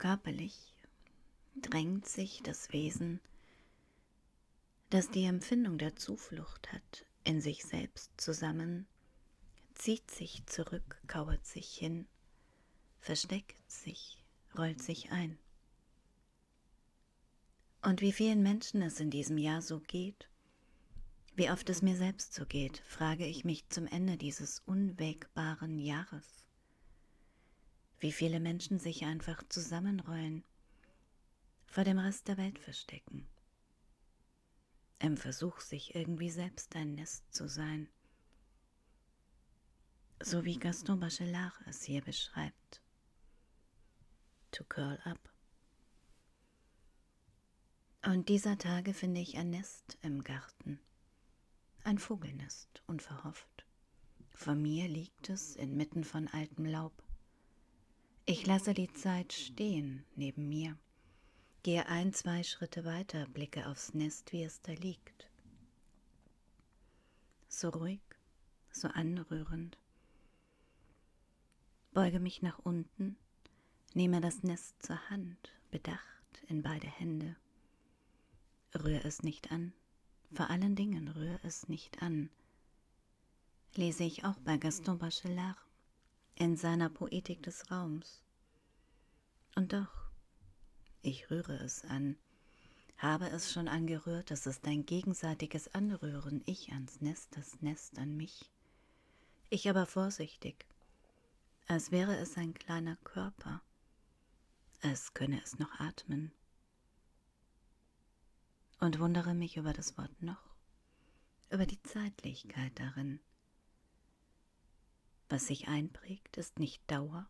Körperlich drängt sich das Wesen, das die Empfindung der Zuflucht hat, in sich selbst zusammen, zieht sich zurück, kauert sich hin, versteckt sich, rollt sich ein. Und wie vielen Menschen es in diesem Jahr so geht, wie oft es mir selbst so geht, frage ich mich zum Ende dieses unwägbaren Jahres. Wie viele Menschen sich einfach zusammenrollen, vor dem Rest der Welt verstecken, im Versuch, sich irgendwie selbst ein Nest zu sein, so wie Gaston Bachelard es hier beschreibt. To curl up. Und dieser Tage finde ich ein Nest im Garten ein Vogelnest, unverhofft. Vor mir liegt es inmitten von altem Laub. Ich lasse die Zeit stehen neben mir, gehe ein, zwei Schritte weiter, blicke aufs Nest, wie es da liegt. So ruhig, so anrührend. Beuge mich nach unten, nehme das Nest zur Hand, bedacht in beide Hände. Rühr es nicht an, vor allen Dingen rühr es nicht an. Lese ich auch bei Gaston Bachelard in seiner Poetik des Raums. Und doch, ich rühre es an, habe es schon angerührt, es ist ein gegenseitiges Anrühren, ich ans Nest, das Nest an mich. Ich aber vorsichtig, als wäre es ein kleiner Körper, als könne es noch atmen und wundere mich über das Wort noch, über die Zeitlichkeit darin. Was sich einprägt, ist nicht Dauer,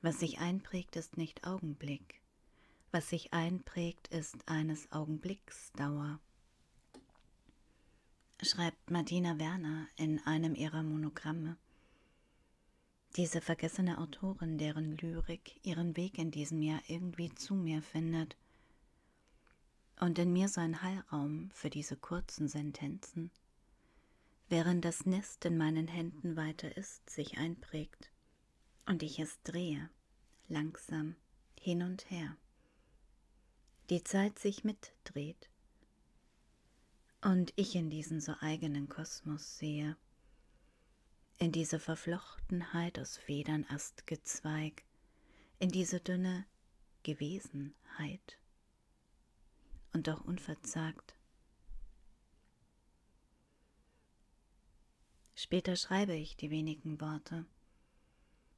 was sich einprägt, ist nicht Augenblick, was sich einprägt, ist eines Augenblicks Dauer. Schreibt Martina Werner in einem ihrer Monogramme. Diese vergessene Autorin, deren Lyrik ihren Weg in diesem Jahr irgendwie zu mir findet, und in mir so ein Heilraum für diese kurzen Sentenzen, während das Nest in meinen Händen weiter ist, sich einprägt und ich es drehe, langsam hin und her. Die Zeit sich mitdreht und ich in diesen so eigenen Kosmos sehe, in diese Verflochtenheit aus Federn, Astgezweig, in diese dünne Gewesenheit und doch unverzagt. Später schreibe ich die wenigen Worte.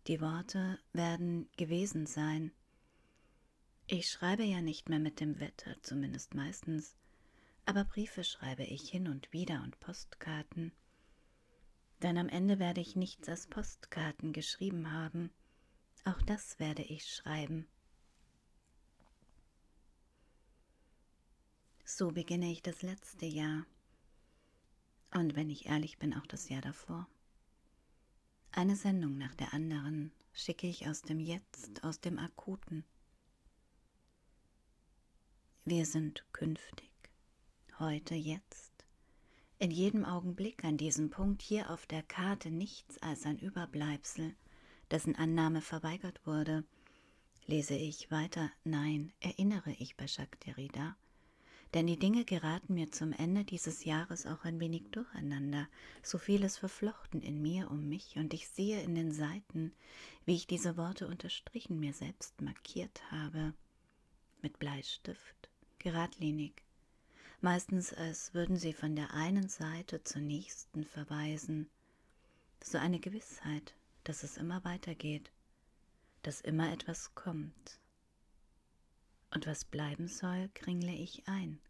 Die Worte werden gewesen sein. Ich schreibe ja nicht mehr mit dem Wetter, zumindest meistens, aber Briefe schreibe ich hin und wieder und Postkarten. Denn am Ende werde ich nichts als Postkarten geschrieben haben. Auch das werde ich schreiben. So beginne ich das letzte Jahr. Und wenn ich ehrlich bin, auch das Jahr davor. Eine Sendung nach der anderen schicke ich aus dem Jetzt, aus dem Akuten. Wir sind künftig, heute, jetzt, in jedem Augenblick an diesem Punkt hier auf der Karte nichts als ein Überbleibsel, dessen Annahme verweigert wurde. Lese ich weiter, nein, erinnere ich bei Jacques Derrida, denn die Dinge geraten mir zum Ende dieses Jahres auch ein wenig durcheinander, so vieles verflochten in mir um mich, und ich sehe in den Seiten, wie ich diese Worte unterstrichen mir selbst markiert habe, mit Bleistift, geradlinig, meistens als würden sie von der einen Seite zur nächsten verweisen, so eine Gewissheit, dass es immer weitergeht, dass immer etwas kommt, und was bleiben soll, kringle ich ein,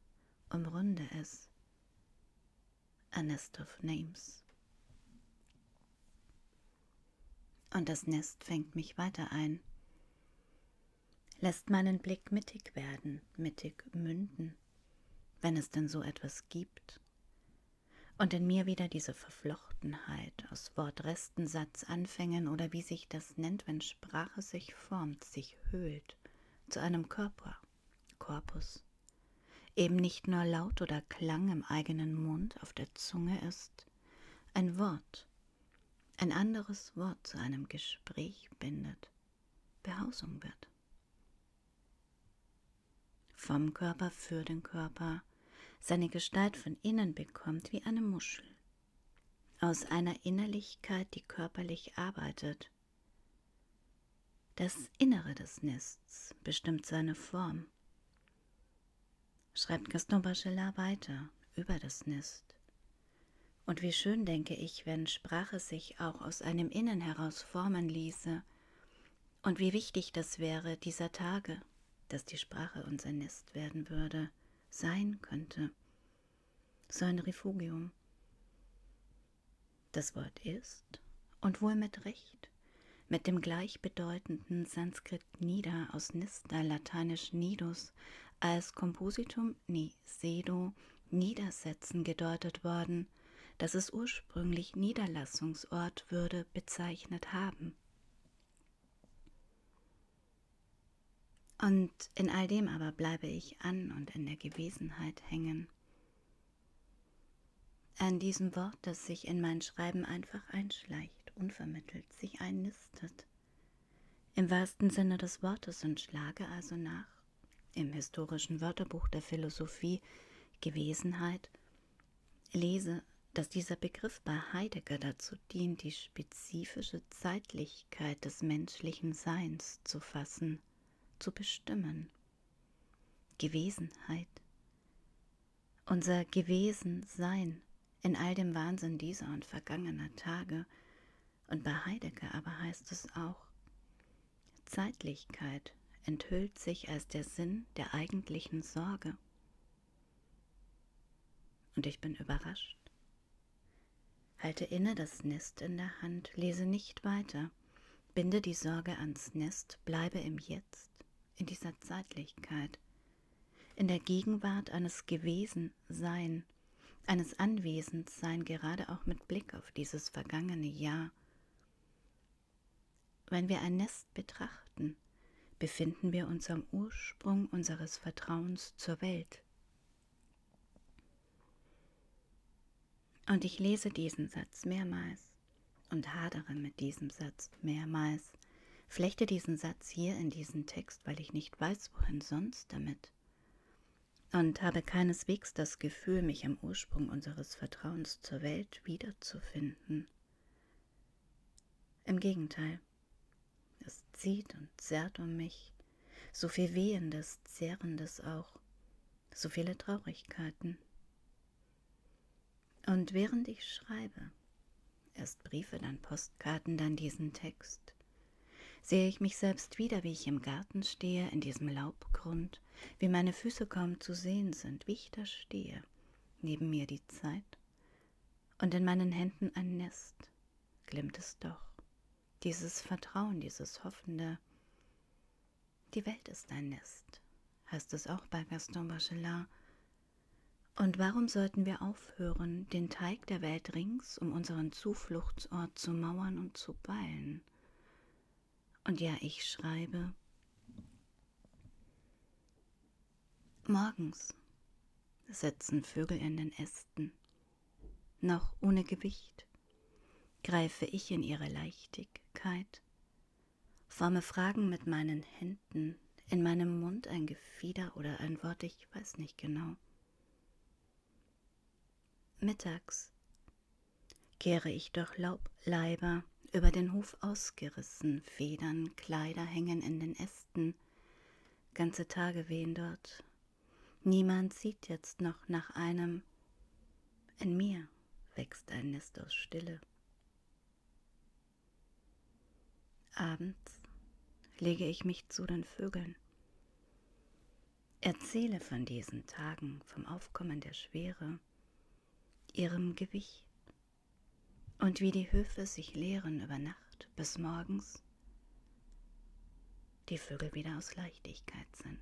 umrunde es. A nest of names. Und das Nest fängt mich weiter ein, lässt meinen Blick mittig werden, mittig münden, wenn es denn so etwas gibt, und in mir wieder diese Verflochtenheit aus Wortresten, Satzanfängen oder wie sich das nennt, wenn Sprache sich formt, sich höhlt zu einem Körper, Korpus, eben nicht nur Laut oder Klang im eigenen Mund auf der Zunge ist, ein Wort, ein anderes Wort zu einem Gespräch bindet, Behausung wird. vom Körper für den Körper, seine Gestalt von innen bekommt wie eine Muschel, aus einer Innerlichkeit, die körperlich arbeitet. Das Innere des Nests bestimmt seine Form. Schreibt Gaston Bachelard weiter über das Nest. Und wie schön denke ich, wenn Sprache sich auch aus einem Innen heraus formen ließe, und wie wichtig das wäre dieser Tage, dass die Sprache unser Nest werden würde, sein könnte. So ein Refugium. Das Wort ist, und wohl mit Recht, mit dem gleichbedeutenden Sanskrit Nida aus Nista, lateinisch Nidus, als Kompositum ni sedo Niedersetzen gedeutet worden, dass es ursprünglich Niederlassungsort würde bezeichnet haben. Und in all dem aber bleibe ich an und in der Gewesenheit hängen. An diesem Wort, das sich in mein Schreiben einfach einschleicht, unvermittelt sich einnistet. Im wahrsten Sinne des Wortes und schlage also nach, im historischen Wörterbuch der Philosophie Gewesenheit, lese, dass dieser Begriff bei Heidegger dazu dient, die spezifische Zeitlichkeit des menschlichen Seins zu fassen zu bestimmen. Gewesenheit. Unser Gewesensein in all dem Wahnsinn dieser und vergangener Tage. Und bei Heidegger aber heißt es auch, Zeitlichkeit enthüllt sich als der Sinn der eigentlichen Sorge. Und ich bin überrascht. Halte inne das Nest in der Hand, lese nicht weiter, binde die Sorge ans Nest, bleibe im Jetzt in dieser Zeitlichkeit, in der Gegenwart eines Gewesensein, eines Anwesenssein, gerade auch mit Blick auf dieses vergangene Jahr. Wenn wir ein Nest betrachten, befinden wir uns am Ursprung unseres Vertrauens zur Welt. Und ich lese diesen Satz mehrmals und hadere mit diesem Satz mehrmals flechte diesen Satz hier in diesen Text, weil ich nicht weiß, wohin sonst damit. Und habe keineswegs das Gefühl, mich am Ursprung unseres Vertrauens zur Welt wiederzufinden. Im Gegenteil, es zieht und zerrt um mich, so viel Wehendes, Zerrendes auch, so viele Traurigkeiten. Und während ich schreibe, erst Briefe, dann Postkarten, dann diesen Text, sehe ich mich selbst wieder, wie ich im Garten stehe, in diesem Laubgrund, wie meine Füße kaum zu sehen sind, wie ich da stehe, neben mir die Zeit, und in meinen Händen ein Nest, glimmt es doch, dieses Vertrauen, dieses Hoffende. Die Welt ist ein Nest, heißt es auch bei Gaston Bachelard. Und warum sollten wir aufhören, den Teig der Welt rings um unseren Zufluchtsort zu mauern und zu ballen? Und ja, ich schreibe. Morgens sitzen Vögel in den Ästen, noch ohne Gewicht, greife ich in ihre Leichtigkeit, forme Fragen mit meinen Händen, in meinem Mund ein Gefieder oder ein Wort, ich weiß nicht genau. Mittags kehre ich durch Laubleiber über den Hof ausgerissen, Federn, Kleider hängen in den Ästen, ganze Tage wehen dort. Niemand sieht jetzt noch nach einem. In mir wächst ein Nest aus Stille. Abends lege ich mich zu den Vögeln. Erzähle von diesen Tagen, vom Aufkommen der Schwere, ihrem Gewicht und wie die Höfe sich leeren über Nacht bis morgens die Vögel wieder aus Leichtigkeit sind.